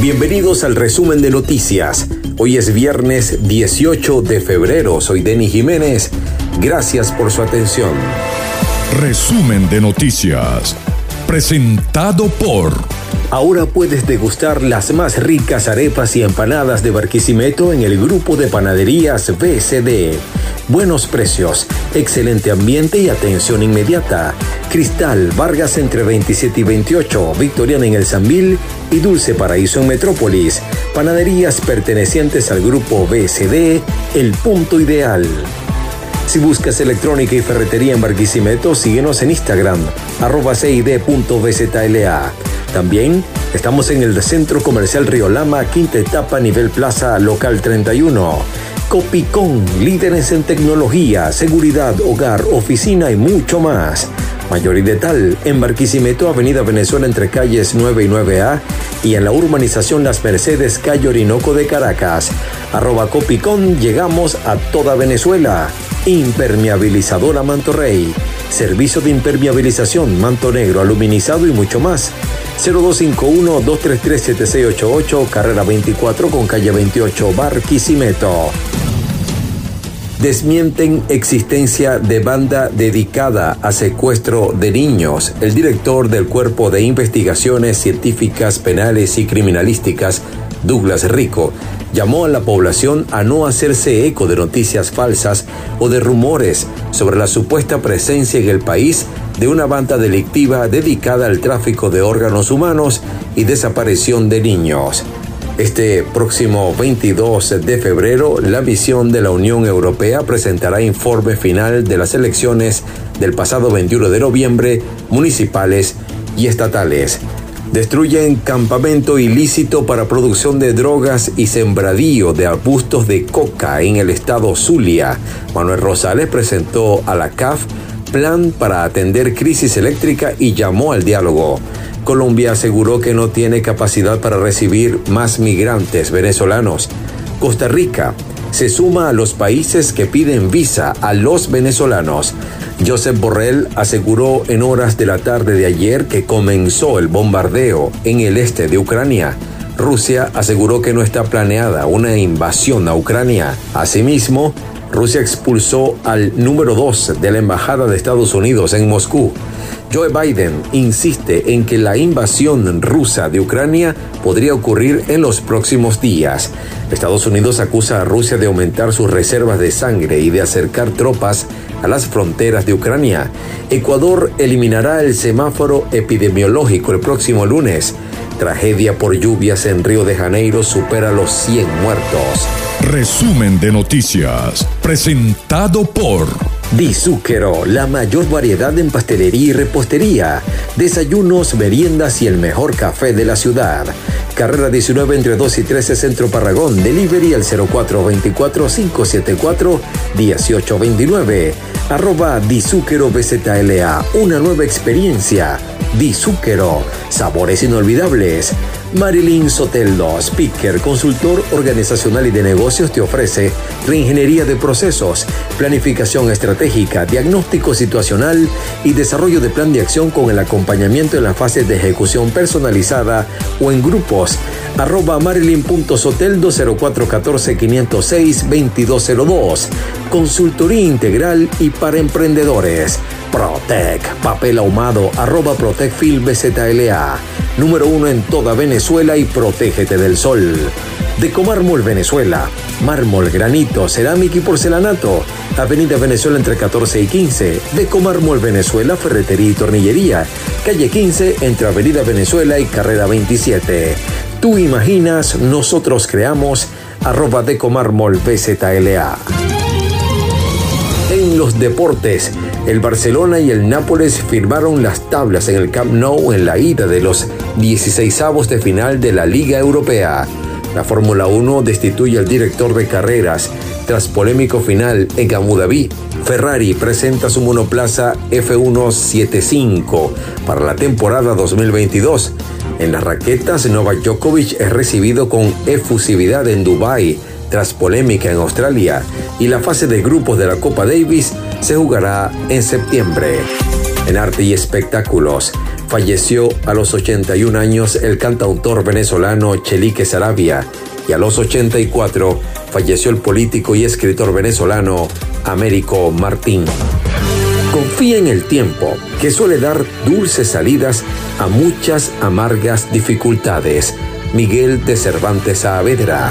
Bienvenidos al resumen de noticias. Hoy es viernes 18 de febrero. Soy Denis Jiménez. Gracias por su atención. Resumen de noticias. Presentado por... Ahora puedes degustar las más ricas arepas y empanadas de Barquisimeto en el grupo de panaderías BCD. Buenos precios, excelente ambiente y atención inmediata. Cristal, Vargas entre 27 y 28, Victoriana en el Zambil y Dulce Paraíso en Metrópolis. Panaderías pertenecientes al grupo BCD, el punto ideal. Si buscas electrónica y ferretería en Barquisimeto, síguenos en Instagram, arroba cid.bzla. También estamos en el Centro Comercial Río Lama, quinta etapa, nivel plaza local 31. Copicón, líderes en tecnología, seguridad, hogar, oficina y mucho más. Mayor y tal, en Barquisimeto, Avenida Venezuela entre calles 9 y 9A y en la urbanización Las Mercedes, calle Orinoco de Caracas. Arroba Copicón, llegamos a toda Venezuela. Impermeabilizadora Manto Rey. Servicio de impermeabilización, manto negro, aluminizado y mucho más. 0251-233-7688, carrera 24 con calle 28, Barquisimeto. Desmienten existencia de banda dedicada a secuestro de niños. El director del Cuerpo de Investigaciones Científicas Penales y Criminalísticas, Douglas Rico, llamó a la población a no hacerse eco de noticias falsas o de rumores sobre la supuesta presencia en el país de una banda delictiva dedicada al tráfico de órganos humanos y desaparición de niños. Este próximo 22 de febrero, la misión de la Unión Europea presentará informe final de las elecciones del pasado 21 de noviembre, municipales y estatales. Destruyen campamento ilícito para producción de drogas y sembradío de arbustos de coca en el estado Zulia. Manuel Rosales presentó a la CAF plan para atender crisis eléctrica y llamó al diálogo. Colombia aseguró que no tiene capacidad para recibir más migrantes venezolanos. Costa Rica se suma a los países que piden visa a los venezolanos. Josep Borrell aseguró en horas de la tarde de ayer que comenzó el bombardeo en el este de Ucrania. Rusia aseguró que no está planeada una invasión a Ucrania. Asimismo, Rusia expulsó al número 2 de la Embajada de Estados Unidos en Moscú. Joe Biden insiste en que la invasión rusa de Ucrania podría ocurrir en los próximos días. Estados Unidos acusa a Rusia de aumentar sus reservas de sangre y de acercar tropas a las fronteras de Ucrania. Ecuador eliminará el semáforo epidemiológico el próximo lunes. Tragedia por lluvias en Río de Janeiro supera los 100 muertos. Resumen de noticias, presentado por... Bizúquero, la mayor variedad en pastelería y repostería, desayunos, meriendas y el mejor café de la ciudad. Carrera 19 entre 2 y 13 Centro Parragón, delivery al 0424-574-1829. Arroba Bizúquero BZLA, una nueva experiencia. Bizúquero, sabores inolvidables. Marilyn Soteldo, speaker, consultor organizacional y de negocios, te ofrece reingeniería de procesos, planificación estratégica, diagnóstico situacional y desarrollo de plan de acción con el acompañamiento en la fase de ejecución personalizada o en grupos. Arroba marilyn.soteldo 0414-506-2202. Consultoría integral y para emprendedores. Protec, papel ahumado, arroba BZLA. Número uno en toda Venezuela y protégete del sol. Decomármol Venezuela. Mármol, granito, cerámica y porcelanato. Avenida Venezuela entre 14 y 15. Decomármol Venezuela, ferretería y tornillería. Calle 15 entre Avenida Venezuela y Carrera 27. Tú imaginas, nosotros creamos. Arroba Decomármol BZLA. En los deportes, el Barcelona y el Nápoles firmaron las tablas en el Camp Nou en la ida de los 16avos de final de la Liga Europea. La Fórmula 1 destituye al director de carreras tras polémico final en Abu Dhabi. Ferrari presenta su monoplaza F175 para la temporada 2022. En las raquetas, Novak Djokovic es recibido con efusividad en Dubái tras polémica en Australia y la fase de grupos de la Copa Davis se jugará en septiembre. En arte y espectáculos, falleció a los 81 años el cantautor venezolano Chelique Sarabia y a los 84 falleció el político y escritor venezolano Américo Martín. Confía en el tiempo, que suele dar dulces salidas a muchas amargas dificultades. Miguel de Cervantes Saavedra.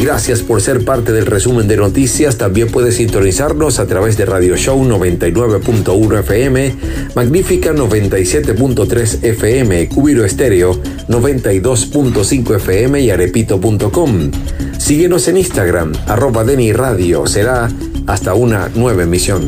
Gracias por ser parte del resumen de noticias. También puedes sintonizarnos a través de Radio Show 99.1 FM, Magnífica 97.3 FM, Cubiro Estéreo 92.5 FM y arepito.com. Síguenos en Instagram, arroba Deni Radio. Será hasta una nueva emisión.